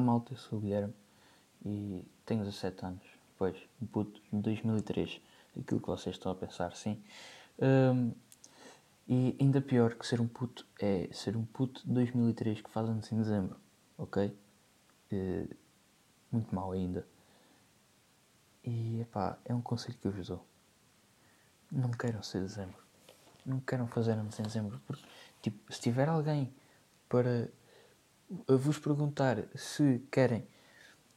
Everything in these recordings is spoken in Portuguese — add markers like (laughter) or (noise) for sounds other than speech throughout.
malta, eu sou o Guilherme e tenho 17 anos. Pois, um puto de 2003. Aquilo que vocês estão a pensar, sim. Um, e ainda pior que ser um puto é ser um puto de 2003 que faz anos em dezembro, ok? Uh, muito mal ainda. E epá, é um conselho que eu vos dou. Não queiram ser dezembro. Não queiram fazer anos em dezembro. Porque, tipo, se tiver alguém para vos perguntar se querem,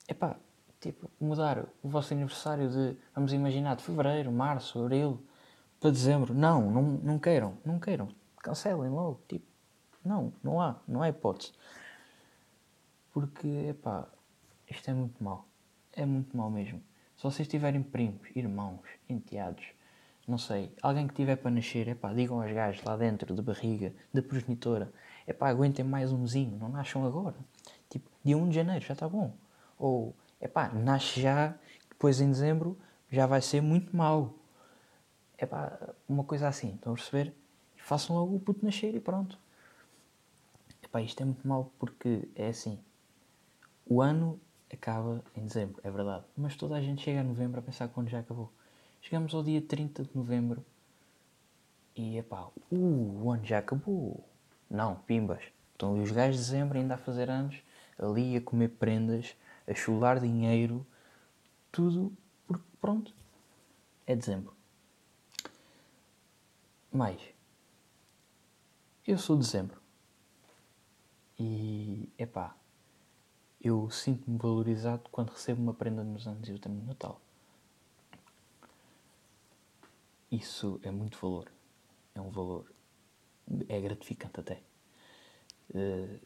epá, tipo, mudar o vosso aniversário de, vamos imaginar, de fevereiro, março, abril, para dezembro. Não, não, não queiram, não queiram. Cancelem logo, tipo, não, não há, não há hipótese. Porque, epá, isto é muito mau. É muito mau mesmo. Se vocês tiverem primos, irmãos, enteados, não sei, alguém que tiver para nascer, epá, digam aos gajos lá dentro da barriga, da progenitora, epá, aguentem mais um mesinho, não nasçam agora. Tipo, dia 1 de janeiro já está bom. Ou, epá, nasce já, depois em dezembro já vai ser muito mau. Epá, uma coisa assim, estão a perceber? Façam logo o puto nascer e pronto. Epá, isto é muito mau porque é assim, o ano acaba em dezembro, é verdade. Mas toda a gente chega a novembro a pensar que o ano já acabou. Chegamos ao dia 30 de novembro e epá, uh, o ano já acabou. Não, pimbas. Estão ali os gajos de dezembro ainda a fazer anos, ali a comer prendas, a chular dinheiro, tudo porque pronto, é dezembro. Mais, eu sou de dezembro e epá, eu sinto-me valorizado quando recebo uma prenda nos anos e outra no Natal. Isso é muito valor. É um valor. É gratificante até. Uh,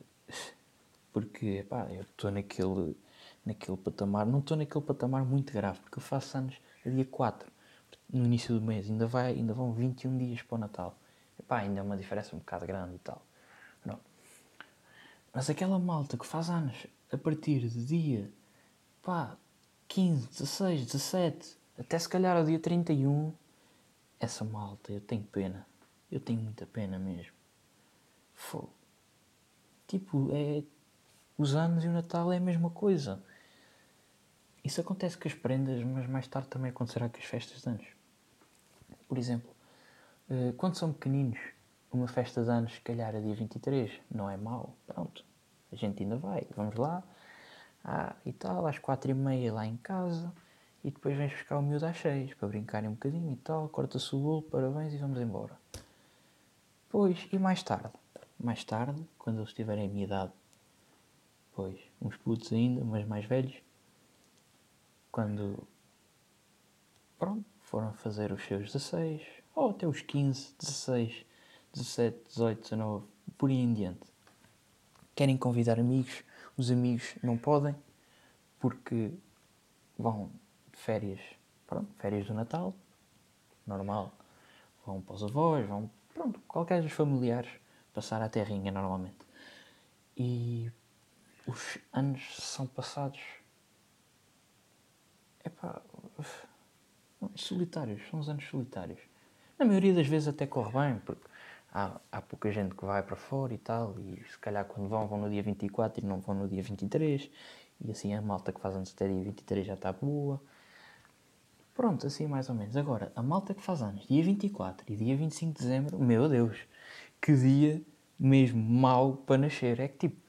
porque, pá, eu estou naquele, naquele patamar. Não estou naquele patamar muito grave, porque eu faço anos a dia 4, no início do mês. Ainda, vai, ainda vão 21 dias para o Natal. Epá, ainda é uma diferença um bocado grande e tal. Não. Mas aquela malta que faz anos a partir de dia pá, 15, 16, 17, até se calhar ao dia 31, essa malta, eu tenho pena. Eu tenho muita pena mesmo. Fô. Tipo, é. Os anos e o Natal é a mesma coisa. Isso acontece com as prendas, mas mais tarde também acontecerá com as festas de anos. Por exemplo, eh, quando são pequeninos, uma festa de anos, se calhar a dia 23, não é mau. Pronto, a gente ainda vai, vamos lá, ah, e tal, às quatro e meia lá em casa, e depois vens buscar o miúdo às seis, para brincarem um bocadinho e tal, corta-se o bolo, parabéns e vamos embora. Pois, e mais tarde? Mais tarde, quando eles tiverem a minha idade, pois, uns putos ainda, mas mais velhos, quando, pronto, foram fazer os seus 16, ou até os 15, 16, 17, 18, 19, por aí em diante. Querem convidar amigos, os amigos não podem porque vão de férias, pronto, férias do Natal, normal, vão para os avós, vão, pronto, qualquer dos familiares passar a terrinha normalmente. E os anos são passados, epá, solitários, são os anos solitários. Na maioria das vezes até corre bem, porque há, há pouca gente que vai para fora e tal, e se calhar quando vão, vão no dia 24 e não vão no dia 23, e assim a malta que faz anos até dia 23 já está boa. Pronto, assim mais ou menos. Agora, a malta que faz anos dia 24 e dia 25 de dezembro, meu Deus, que dia mesmo mau para nascer. É que tipo,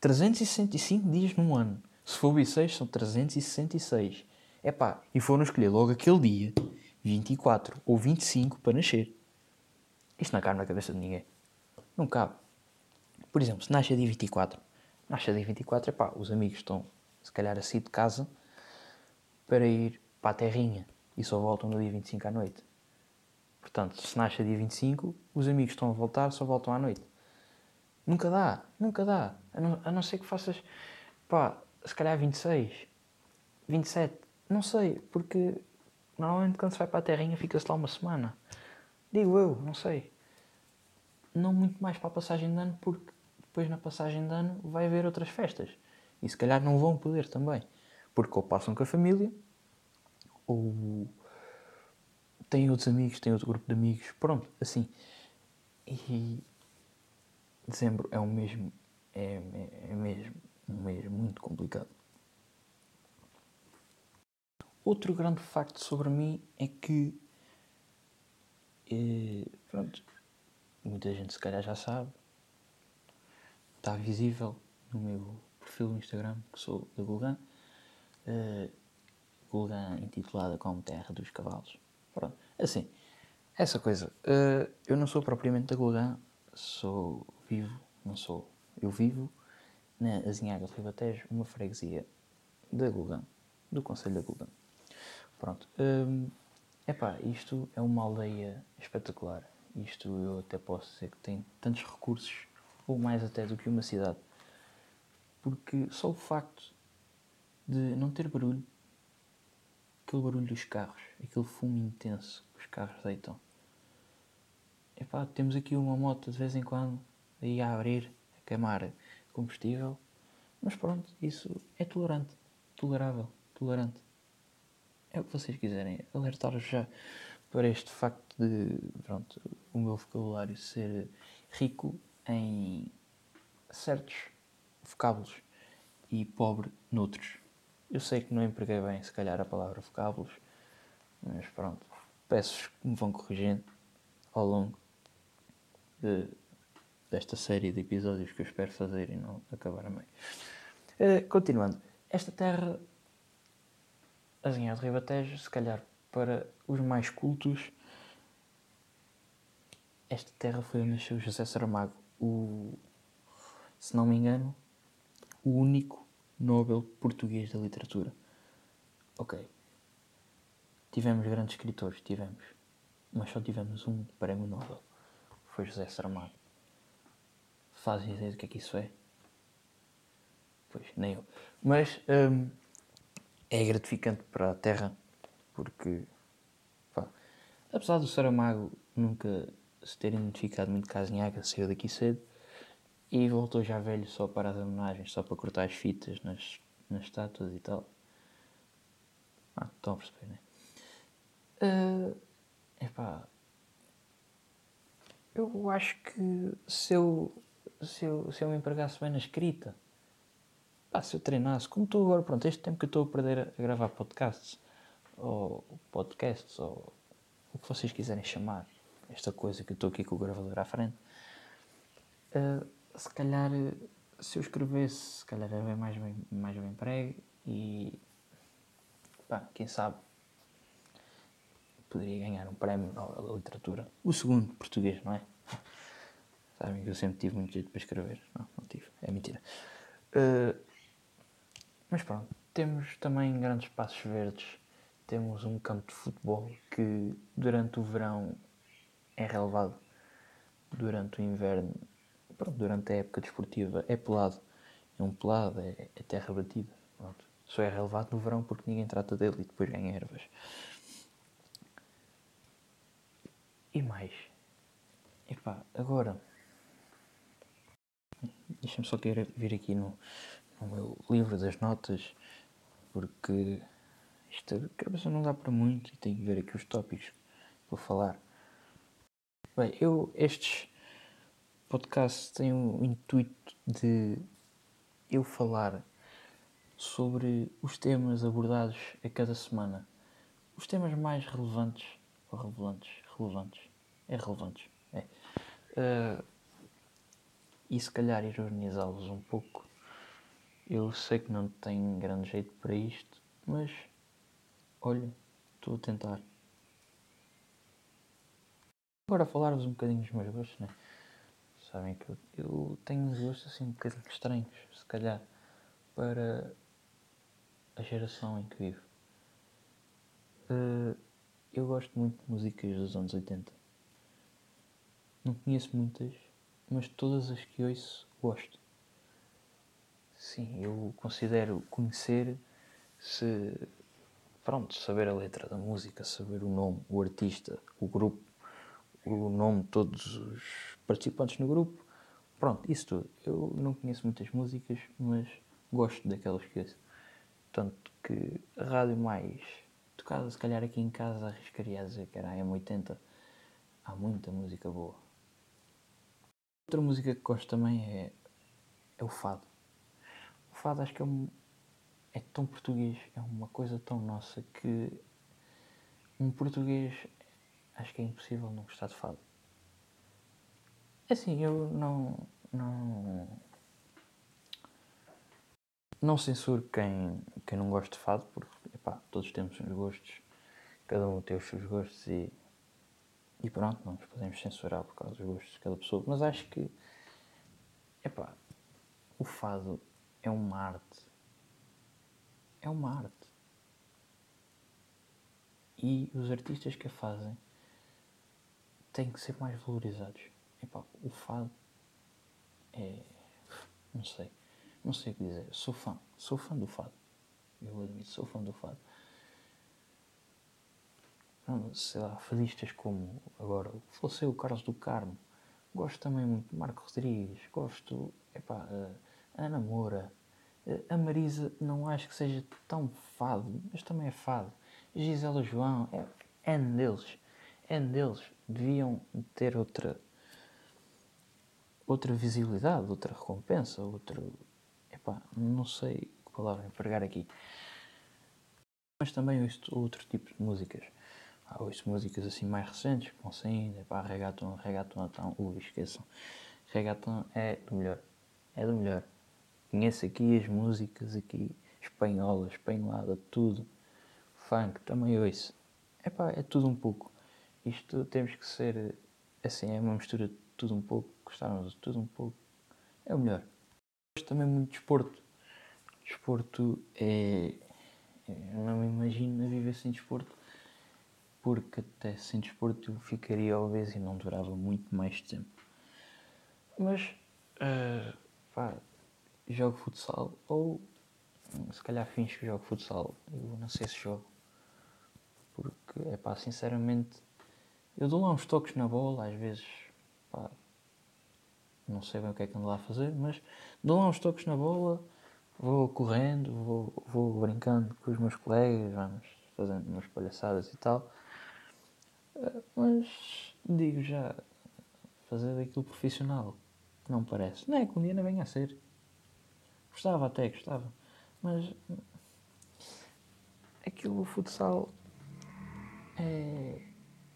365 dias num ano. Se for bissexto, são 366. É pá, e foram escolher logo aquele dia, 24 ou 25, para nascer. Isto não cabe na cabeça de ninguém. Não cabe. Por exemplo, se nasce dia 24, nasce dia 24, epá, os amigos estão, se calhar, a sair de casa para ir para a terrinha e só voltam no dia 25 à noite. Portanto, se nasce dia 25, os amigos estão a voltar, só voltam à noite. Nunca dá, nunca dá. A não, a não ser que faças, pá, se calhar 26, 27, não sei, porque normalmente quando se vai para a terrinha fica-se lá uma semana. Digo eu, não sei. Não muito mais para a passagem de ano, porque depois na passagem de ano vai haver outras festas. E se calhar não vão poder também. Porque ou passam com a família, ou têm outros amigos, têm outro grupo de amigos, pronto, assim. E dezembro é o mesmo, é, é, é mesmo, um mês muito complicado. Outro grande facto sobre mim é que. Eh, pronto, muita gente se calhar já sabe, está visível no meu perfil no Instagram, que sou da Gulgan. Uh, Gulgan intitulada como Terra dos Cavalos. Pronto, assim, essa coisa. Uh, eu não sou propriamente da Gulgan, sou vivo, não sou. Eu vivo na Azinhaga de Ribatejo, uma freguesia da Gulgan, do Conselho da Gulgan. Pronto. Um, epá, isto é uma aldeia espetacular. Isto eu até posso dizer que tem tantos recursos, ou mais até do que uma cidade. Porque só o facto de não ter barulho, aquele barulho dos carros, aquele fumo intenso que os carros deitam. Epá, temos aqui uma moto de vez em quando aí a abrir, a queimar combustível. Mas pronto, isso é tolerante, tolerável, tolerante é o que vocês quiserem. Alertar-vos já para este facto de pronto, o meu vocabulário ser rico em certos vocábulos e pobre noutros. Eu sei que não empreguei bem, se calhar, a palavra vocábulos, mas pronto, peço que me vão corrigindo ao longo de, desta série de episódios que eu espero fazer e não acabar a meio. Uh, continuando, esta terra Azinhar de Ribatejo, se calhar para os mais cultos, esta terra foi onde nasceu José Saramago, o, se não me engano, o único Nobel português da literatura. Ok. Tivemos grandes escritores, tivemos. Mas só tivemos um prémio Nobel. Foi José Saramago. Fazem ideia do que é que isso é? Pois, nem eu. Mas, hum, é gratificante para a Terra, porque, pá, apesar do Saramago nunca se ter identificado muito com a Azinhaga, saiu daqui cedo e voltou já velho só para as homenagens, só para cortar as fitas nas, nas estátuas e tal. Ah, estão a perceber, né? Uh, epá, eu acho que se eu, se eu, se eu me empregasse bem na escrita Pá, se eu treinasse, como estou agora, pronto, este tempo que estou a perder a gravar podcasts, ou podcasts, ou o que vocês quiserem chamar, esta coisa que estou aqui com o gravador à frente, uh, se calhar, se eu escrevesse, se calhar era mais bem, mais bem emprego e, pá, quem sabe, poderia ganhar um prémio da Literatura. O segundo, português, não é? (laughs) Sabem que eu sempre tive muito jeito para escrever. Não, não tive. É mentira. Uh, mas pronto, temos também grandes espaços verdes, temos um campo de futebol que durante o verão é relevado, durante o inverno, pronto, durante a época desportiva é pelado, é um pelado, é, é terra batida. Pronto. Só é relevado no verão porque ninguém trata dele e depois ganha ervas. E mais. Epá, agora. Deixa-me só vir aqui no, no meu livro das notas, porque isto cabeça não dá para muito e tenho que ver aqui os tópicos vou falar. Bem, eu estes podcasts têm o intuito de eu falar sobre os temas abordados a cada semana. Os temas mais relevantes ou relevantes, relevantes, é relevantes, é. Uh, e se calhar ironizá-los um pouco eu sei que não tenho grande jeito para isto, mas olha, estou a tentar. Agora falar-vos um bocadinho dos meus gostos, né? Sabem que eu, eu tenho uns gostos assim um bocadinho estranhos, se calhar, para a geração em que vivo. Uh, eu gosto muito de músicas dos anos 80. Não conheço muitas, mas todas as que ouço gosto. Sim, eu considero conhecer se pronto, saber a letra da música, saber o nome, o artista, o grupo, o nome de todos os participantes no grupo, pronto, isso tudo. Eu não conheço muitas músicas, mas gosto daquelas que ouço. Tanto que a rádio mais tocada, se calhar aqui em casa, arriscaria a dizer que era a M80. Há muita música boa. Outra música que gosto também é, é o fado fado acho que é, um, é tão português, é uma coisa tão nossa que um português acho que é impossível não gostar de fado. É assim, eu não. não. não censuro quem, quem não gosta de fado, porque epá, todos temos uns gostos, cada um tem os seus gostos e. e pronto, não nos podemos censurar por causa dos gostos de cada pessoa, mas acho que. epá, o fado é uma arte. É uma arte. E os artistas que a fazem têm que ser mais valorizados. O fado é. Não sei. Não sei o que dizer. Sou fã. Sou fã do fado. Eu admito, sou fã do fado. Sei lá, fadistas como agora faleceu o Carlos do Carmo. Gosto também muito de Marco Rodrigues. Gosto. Epá, a Ana Moura. A Marisa não acho que seja tão fado, mas também é fado. Gisela João, é, é deles. É deles. Deviam ter outra outra visibilidade, outra recompensa, outro. Epá, não sei que palavra empregar aqui. Mas também ouço outro tipo de músicas. Ah, ouço músicas assim mais recentes, que vão epá, reggaeton, reggaeton, então, ui, esqueçam. Reggaeton é do melhor. É do melhor. Conheço aqui as músicas aqui, espanhola, espanholada, tudo. Funk, também ouço. Epá, é tudo um pouco. Isto temos que ser, assim, é uma mistura de tudo um pouco, gostávamos de tudo um pouco. É o melhor. Gosto também muito de desporto. Desporto é. Eu não me imagino a viver sem desporto, porque até sem desporto eu ficaria obeso e não durava muito mais tempo. Mas, uh, pá, jogo futsal, ou se calhar fins que jogo futsal, eu não sei se jogo, porque, é pá, sinceramente, eu dou lá uns toques na bola, às vezes Pá, não sei bem o que é que ando lá a fazer, mas dou lá uns toques na bola, vou correndo, vou, vou brincando com os meus colegas, vamos fazendo umas palhaçadas e tal. Eh, mas digo já, fazer daquilo profissional, não parece. Não é que um dia não venha a ser. Gostava até, gostava. Mas aquilo, futsal, é.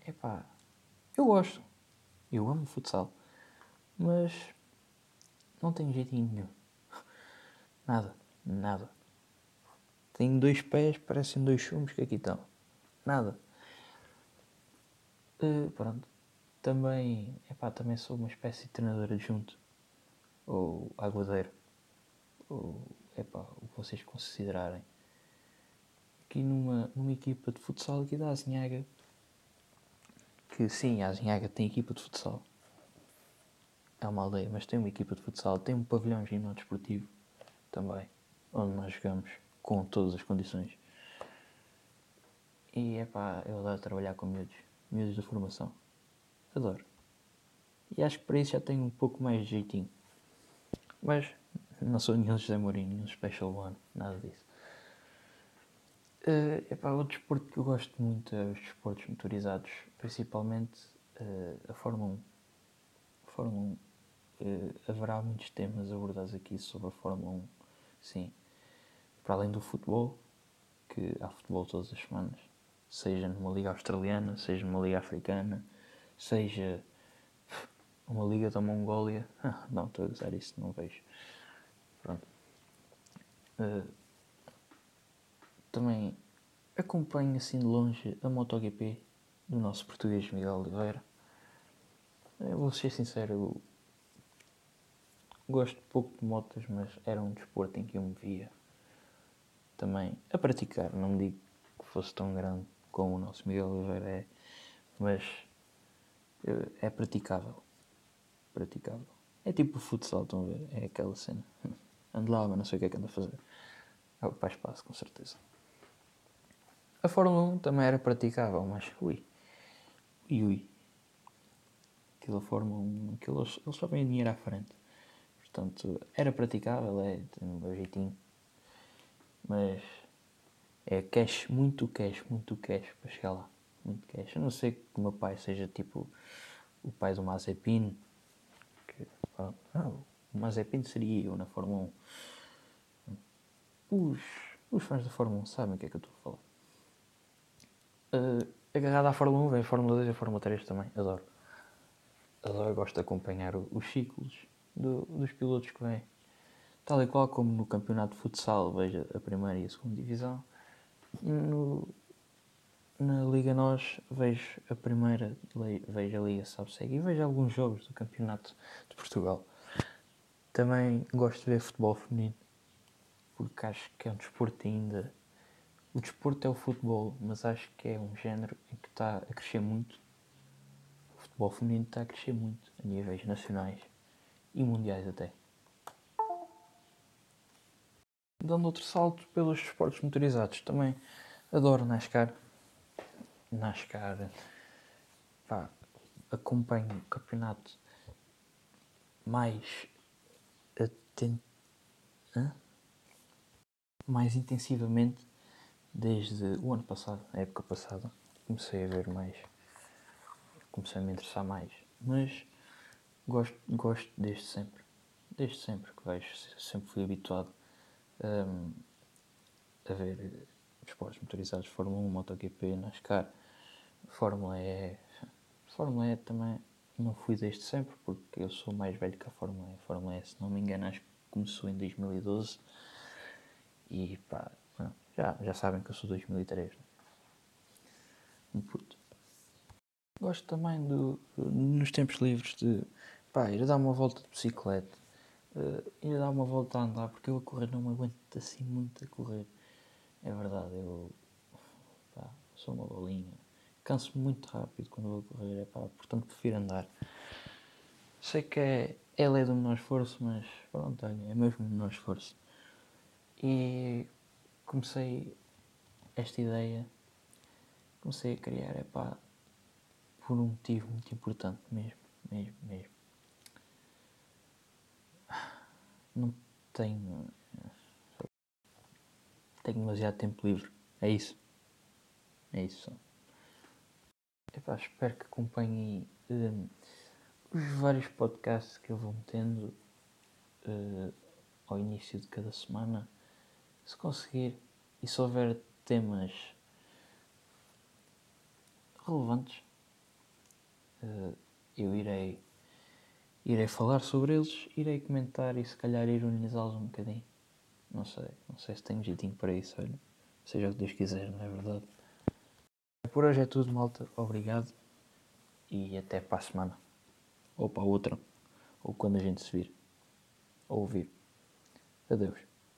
é pá, eu gosto. Eu amo futsal. Mas não tenho jeitinho nenhum. (laughs) Nada, nada. Tenho dois pés, parecem dois chumos que aqui estão. Nada. Uh, pronto. Também, epá, também sou uma espécie de treinador adjunto. Ou aguadeiro. Ou, epá, o que vocês considerarem. Aqui numa, numa equipa de futsal aqui da Azinhaga que sim, a Azinhaga tem equipa de futsal. É uma aldeia, mas tem uma equipa de futsal, tem um pavilhão desportivo também, onde nós jogamos com todas as condições. E é pá, eu adoro trabalhar com miúdos, miúdos da formação. Adoro. E acho que para isso já tenho um pouco mais de jeitinho. Mas não sou nenhum José Mourinho, nenhum Special One, nada disso. Uh, epá, o desporto que eu gosto muito é os desportos motorizados, principalmente uh, a Fórmula 1. A Fórmula 1. Uh, eh, haverá muitos temas abordados aqui sobre a Fórmula 1, sim. Para além do futebol, que há futebol todas as semanas, seja numa liga australiana, seja numa liga africana, seja uma liga da Mongólia. (laughs) não, estou a usar isso, não vejo. Pronto. Uh, também acompanho assim de longe a MotoGP do nosso português Miguel Oliveira. Eu vou ser sincero, gosto pouco de motas, mas era um desporto em que eu me via também a praticar. Não me digo que fosse tão grande como o nosso Miguel Oliveira é, mas é praticável. Praticável. É tipo futsal, estão a ver? É aquela cena. (laughs) Ando lá, mas não sei o que é que anda a fazer. É o que faz espaço, com certeza. A Fórmula 1 também era praticável, mas ui, ui, ui. Aquilo a Fórmula 1, aquilo, eles, só vêm dinheiro à frente. Portanto, era praticável, é, tem um jeitinho. Mas é cash, muito cash, muito cash para chegar lá. Muito cash. Eu não sei que o meu pai seja tipo o pai do Mazepin. Não, o Mazepin seria eu na Fórmula 1. os, os fãs da Fórmula 1 sabem o que é que eu estou a falar. Uh, agarrado à Fórmula 1 vem a Fórmula 2 e a Fórmula 3 também, adoro. Adoro, gosto de acompanhar os ciclos do, dos pilotos que vêm. Tal e qual como no campeonato de futsal, veja a primeira e a segunda divisão. No, na Liga Nós vejo a primeira, vejo a Liga Sabseg e vejo alguns jogos do Campeonato de Portugal. Também gosto de ver futebol feminino, porque acho que é um desporto ainda. O desporto é o futebol, mas acho que é um género em que está a crescer muito. O futebol feminino está a crescer muito a níveis nacionais e mundiais até. Dando outro salto pelos esportes motorizados, também adoro NASCAR. NASCAR, pá, acompanho o campeonato mais mais intensivamente desde o ano passado, a época passada. Comecei a ver mais, comecei a me interessar mais, mas gosto, gosto desde sempre, desde sempre que vejo, sempre fui habituado um, a ver esportes motorizados, Fórmula 1, MotoGP, NASCAR, Fórmula E. Fórmula E também não fui desde sempre, porque eu sou mais velho que a Fórmula E. A Fórmula E, se não me engano, acho que começou em 2012. E pá, já, já sabem que eu sou 2003. Né? Um puto. Gosto também do, nos tempos livres de pá, ir dar uma volta de bicicleta, uh, ir dar uma volta a andar, porque eu a correr não me aguento assim muito a correr. É verdade, eu pá, sou uma bolinha. Canso-me muito rápido quando vou correr, é pá, portanto prefiro andar. Sei que é, é lei do menor esforço, mas pronto, é mesmo o menor esforço. E comecei esta ideia, comecei a criar, é pá, por um motivo muito importante mesmo, mesmo, mesmo. Não tenho tenho demasiado tempo livre. É isso. É isso. Epá, espero que acompanhem uh, os vários podcasts que eu vou metendo uh, ao início de cada semana. Se conseguir e se houver temas relevantes, uh, eu irei, irei falar sobre eles, irei comentar e se calhar ironizá-los um bocadinho. Não sei, não sei se tenho jeitinho para isso, olha. Seja o que Deus quiser, não é verdade? Por hoje é tudo, malta. Obrigado. E até para a semana. Ou para a outra. Ou quando a gente se vir. Ou ouvir. Adeus.